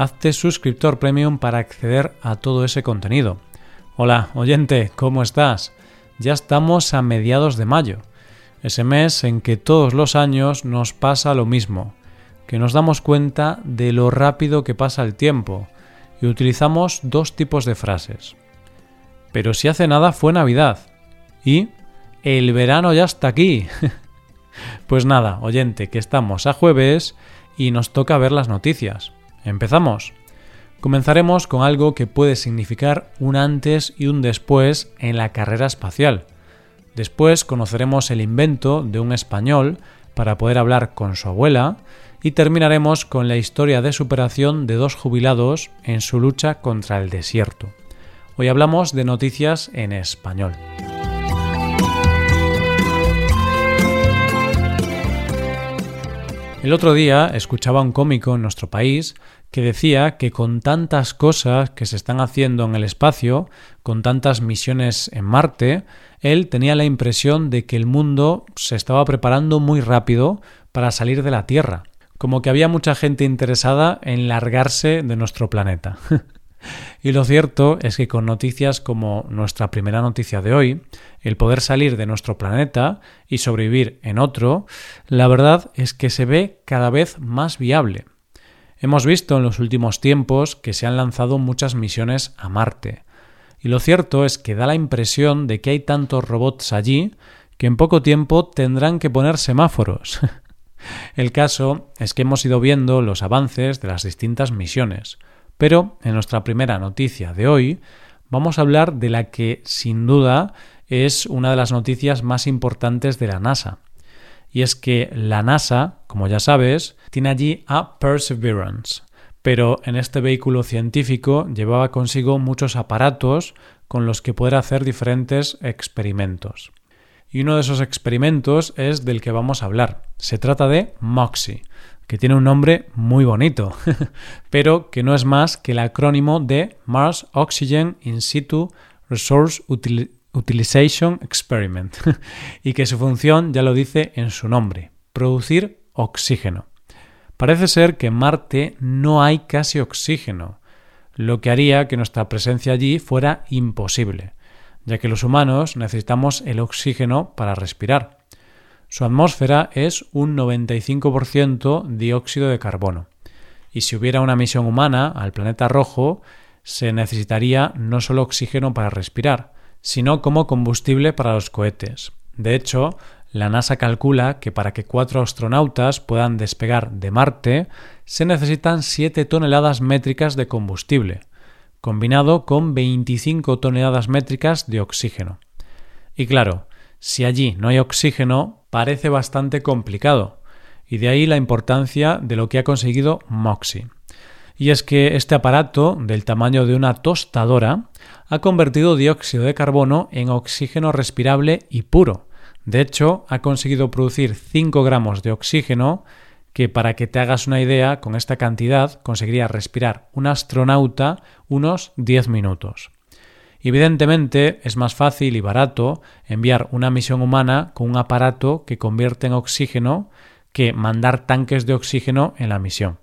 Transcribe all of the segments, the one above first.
hazte suscriptor premium para acceder a todo ese contenido. Hola, oyente, ¿cómo estás? Ya estamos a mediados de mayo, ese mes en que todos los años nos pasa lo mismo, que nos damos cuenta de lo rápido que pasa el tiempo y utilizamos dos tipos de frases. Pero si hace nada fue Navidad y el verano ya está aquí. pues nada, oyente, que estamos a jueves y nos toca ver las noticias. Empezamos. Comenzaremos con algo que puede significar un antes y un después en la carrera espacial. Después conoceremos el invento de un español para poder hablar con su abuela y terminaremos con la historia de superación de dos jubilados en su lucha contra el desierto. Hoy hablamos de noticias en español. El otro día escuchaba un cómico en nuestro país que decía que con tantas cosas que se están haciendo en el espacio, con tantas misiones en Marte, él tenía la impresión de que el mundo se estaba preparando muy rápido para salir de la Tierra, como que había mucha gente interesada en largarse de nuestro planeta. Y lo cierto es que con noticias como nuestra primera noticia de hoy, el poder salir de nuestro planeta y sobrevivir en otro, la verdad es que se ve cada vez más viable. Hemos visto en los últimos tiempos que se han lanzado muchas misiones a Marte. Y lo cierto es que da la impresión de que hay tantos robots allí que en poco tiempo tendrán que poner semáforos. El caso es que hemos ido viendo los avances de las distintas misiones. Pero en nuestra primera noticia de hoy vamos a hablar de la que sin duda es una de las noticias más importantes de la NASA. Y es que la NASA, como ya sabes, tiene allí a Perseverance, pero en este vehículo científico llevaba consigo muchos aparatos con los que poder hacer diferentes experimentos. Y uno de esos experimentos es del que vamos a hablar. Se trata de MOXIE, que tiene un nombre muy bonito, pero que no es más que el acrónimo de Mars Oxygen In Situ Resource Utilization Experiment, y que su función ya lo dice en su nombre, producir oxígeno. Parece ser que en Marte no hay casi oxígeno, lo que haría que nuestra presencia allí fuera imposible, ya que los humanos necesitamos el oxígeno para respirar. Su atmósfera es un 95% dióxido de carbono. Y si hubiera una misión humana al planeta rojo, se necesitaría no solo oxígeno para respirar, sino como combustible para los cohetes. De hecho, la NASA calcula que para que cuatro astronautas puedan despegar de Marte se necesitan 7 toneladas métricas de combustible, combinado con 25 toneladas métricas de oxígeno. Y claro, si allí no hay oxígeno, parece bastante complicado, y de ahí la importancia de lo que ha conseguido Moxie. Y es que este aparato, del tamaño de una tostadora, ha convertido dióxido de carbono en oxígeno respirable y puro. De hecho, ha conseguido producir 5 gramos de oxígeno, que para que te hagas una idea, con esta cantidad conseguiría respirar un astronauta unos 10 minutos. Evidentemente es más fácil y barato enviar una misión humana con un aparato que convierte en oxígeno que mandar tanques de oxígeno en la misión.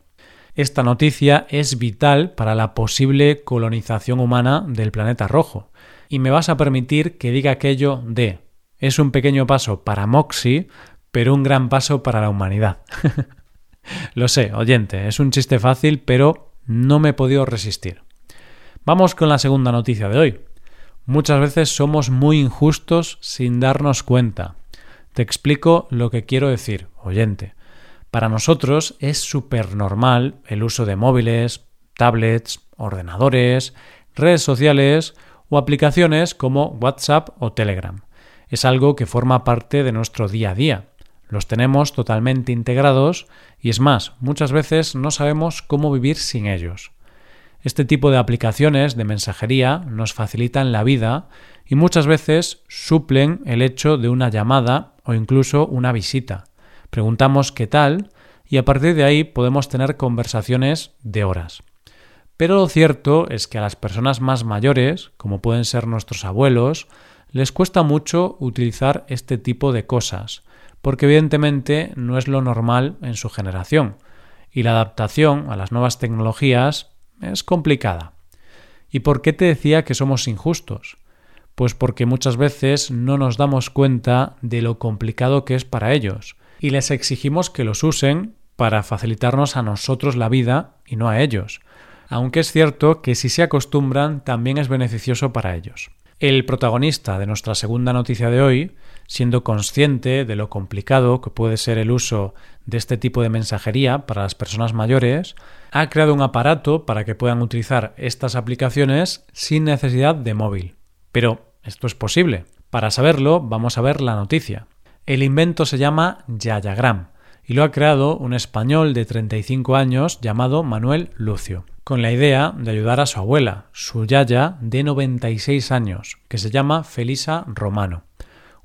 Esta noticia es vital para la posible colonización humana del planeta rojo. Y me vas a permitir que diga aquello de es un pequeño paso para Moxie, pero un gran paso para la humanidad. Lo sé, oyente, es un chiste fácil, pero no me he podido resistir. Vamos con la segunda noticia de hoy. Muchas veces somos muy injustos sin darnos cuenta. Te explico lo que quiero decir, oyente. Para nosotros es súper normal el uso de móviles, tablets, ordenadores, redes sociales o aplicaciones como WhatsApp o Telegram. Es algo que forma parte de nuestro día a día. Los tenemos totalmente integrados y es más, muchas veces no sabemos cómo vivir sin ellos. Este tipo de aplicaciones de mensajería nos facilitan la vida y muchas veces suplen el hecho de una llamada o incluso una visita. Preguntamos qué tal y a partir de ahí podemos tener conversaciones de horas. Pero lo cierto es que a las personas más mayores, como pueden ser nuestros abuelos, les cuesta mucho utilizar este tipo de cosas, porque evidentemente no es lo normal en su generación, y la adaptación a las nuevas tecnologías es complicada. ¿Y por qué te decía que somos injustos? Pues porque muchas veces no nos damos cuenta de lo complicado que es para ellos, y les exigimos que los usen para facilitarnos a nosotros la vida y no a ellos, aunque es cierto que si se acostumbran también es beneficioso para ellos. El protagonista de nuestra segunda noticia de hoy, siendo consciente de lo complicado que puede ser el uso de este tipo de mensajería para las personas mayores, ha creado un aparato para que puedan utilizar estas aplicaciones sin necesidad de móvil. Pero esto es posible. Para saberlo, vamos a ver la noticia. El invento se llama Yayagram y lo ha creado un español de 35 años llamado Manuel Lucio con la idea de ayudar a su abuela, su yaya de 96 años, que se llama Felisa Romano,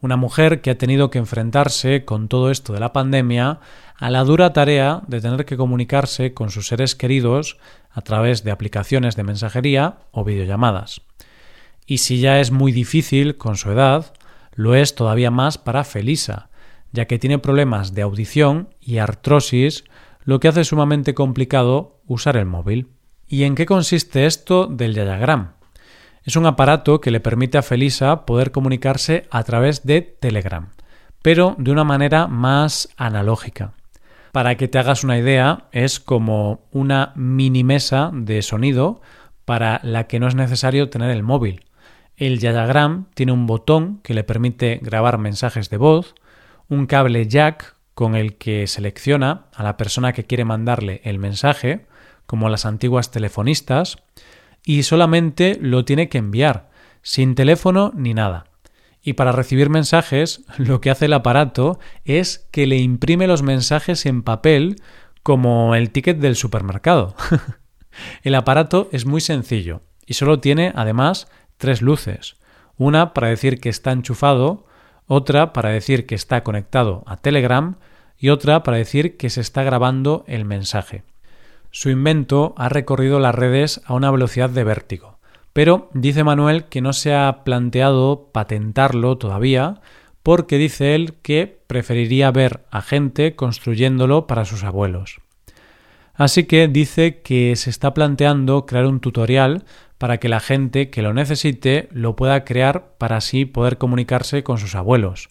una mujer que ha tenido que enfrentarse con todo esto de la pandemia a la dura tarea de tener que comunicarse con sus seres queridos a través de aplicaciones de mensajería o videollamadas. Y si ya es muy difícil con su edad, lo es todavía más para Felisa, ya que tiene problemas de audición y artrosis, lo que hace sumamente complicado usar el móvil. ¿Y en qué consiste esto del Yayagram? Es un aparato que le permite a Felisa poder comunicarse a través de Telegram, pero de una manera más analógica. Para que te hagas una idea, es como una mini mesa de sonido para la que no es necesario tener el móvil. El Yayagram tiene un botón que le permite grabar mensajes de voz, un cable jack con el que selecciona a la persona que quiere mandarle el mensaje, como las antiguas telefonistas, y solamente lo tiene que enviar, sin teléfono ni nada. Y para recibir mensajes, lo que hace el aparato es que le imprime los mensajes en papel como el ticket del supermercado. el aparato es muy sencillo y solo tiene, además, tres luces. Una para decir que está enchufado, otra para decir que está conectado a Telegram y otra para decir que se está grabando el mensaje. Su invento ha recorrido las redes a una velocidad de vértigo, pero dice Manuel que no se ha planteado patentarlo todavía porque dice él que preferiría ver a gente construyéndolo para sus abuelos. Así que dice que se está planteando crear un tutorial para que la gente que lo necesite lo pueda crear para así poder comunicarse con sus abuelos.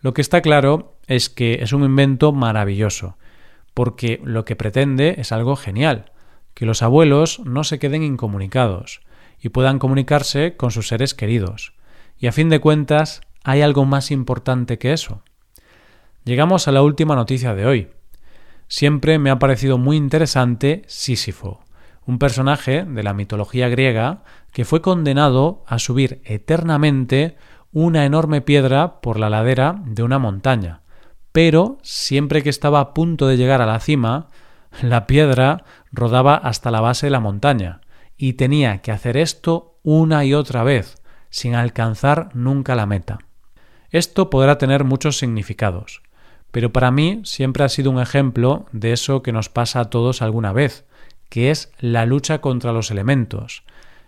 Lo que está claro es que es un invento maravilloso porque lo que pretende es algo genial, que los abuelos no se queden incomunicados y puedan comunicarse con sus seres queridos. Y a fin de cuentas, ¿hay algo más importante que eso? Llegamos a la última noticia de hoy. Siempre me ha parecido muy interesante Sísifo, un personaje de la mitología griega que fue condenado a subir eternamente una enorme piedra por la ladera de una montaña, pero siempre que estaba a punto de llegar a la cima, la piedra rodaba hasta la base de la montaña, y tenía que hacer esto una y otra vez, sin alcanzar nunca la meta. Esto podrá tener muchos significados, pero para mí siempre ha sido un ejemplo de eso que nos pasa a todos alguna vez, que es la lucha contra los elementos,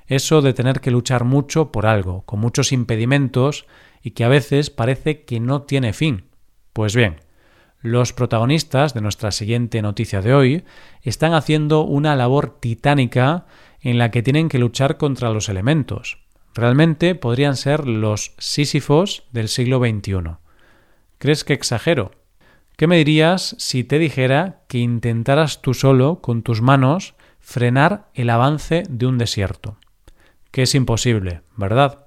eso de tener que luchar mucho por algo, con muchos impedimentos y que a veces parece que no tiene fin, pues bien, los protagonistas de nuestra siguiente noticia de hoy están haciendo una labor titánica en la que tienen que luchar contra los elementos. Realmente podrían ser los Sísifos del siglo XXI. ¿Crees que exagero? ¿Qué me dirías si te dijera que intentaras tú solo, con tus manos, frenar el avance de un desierto? Que es imposible, ¿verdad?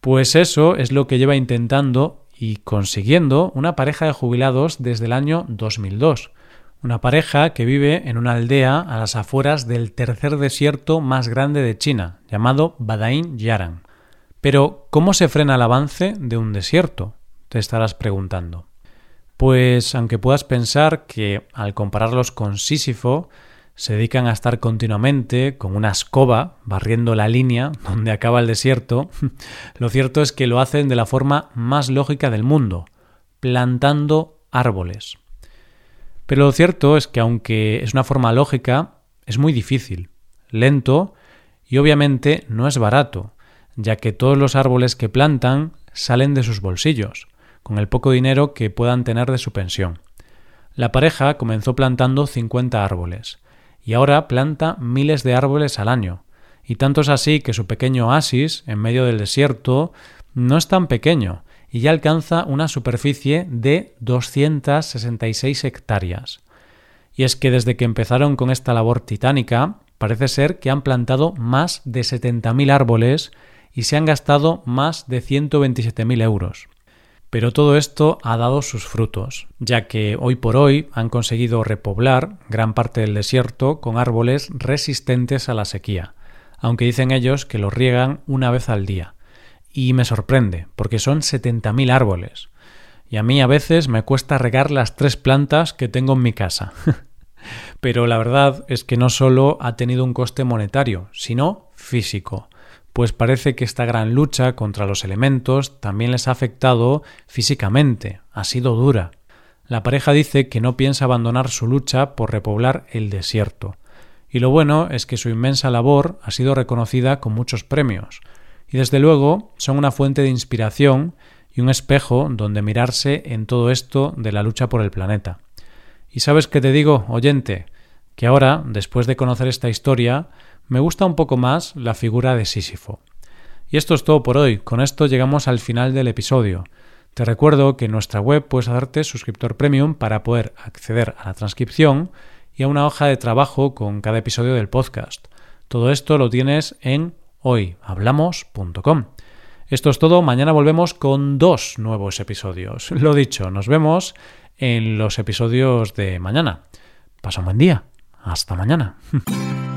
Pues eso es lo que lleva intentando y consiguiendo una pareja de jubilados desde el año 2002. Una pareja que vive en una aldea a las afueras del tercer desierto más grande de China, llamado Badain Yaran. Pero, ¿cómo se frena el avance de un desierto? Te estarás preguntando. Pues, aunque puedas pensar que, al compararlos con Sísifo, se dedican a estar continuamente con una escoba barriendo la línea donde acaba el desierto, lo cierto es que lo hacen de la forma más lógica del mundo, plantando árboles. Pero lo cierto es que aunque es una forma lógica, es muy difícil, lento y obviamente no es barato, ya que todos los árboles que plantan salen de sus bolsillos, con el poco dinero que puedan tener de su pensión. La pareja comenzó plantando 50 árboles, y ahora planta miles de árboles al año, y tanto es así que su pequeño oasis, en medio del desierto, no es tan pequeño, y ya alcanza una superficie de 266 hectáreas. Y es que desde que empezaron con esta labor titánica, parece ser que han plantado más de 70.000 árboles y se han gastado más de 127.000 euros. Pero todo esto ha dado sus frutos, ya que hoy por hoy han conseguido repoblar gran parte del desierto con árboles resistentes a la sequía, aunque dicen ellos que los riegan una vez al día. Y me sorprende, porque son 70.000 árboles. Y a mí a veces me cuesta regar las tres plantas que tengo en mi casa. Pero la verdad es que no solo ha tenido un coste monetario, sino físico pues parece que esta gran lucha contra los elementos también les ha afectado físicamente, ha sido dura. La pareja dice que no piensa abandonar su lucha por repoblar el desierto. Y lo bueno es que su inmensa labor ha sido reconocida con muchos premios. Y desde luego son una fuente de inspiración y un espejo donde mirarse en todo esto de la lucha por el planeta. Y sabes qué te digo, oyente, que ahora, después de conocer esta historia, me gusta un poco más la figura de Sísifo. Y esto es todo por hoy. Con esto llegamos al final del episodio. Te recuerdo que en nuestra web puedes hacerte suscriptor premium para poder acceder a la transcripción y a una hoja de trabajo con cada episodio del podcast. Todo esto lo tienes en hoyhablamos.com. Esto es todo, mañana volvemos con dos nuevos episodios. Lo dicho, nos vemos en los episodios de mañana. Pasa un buen día. Hasta mañana.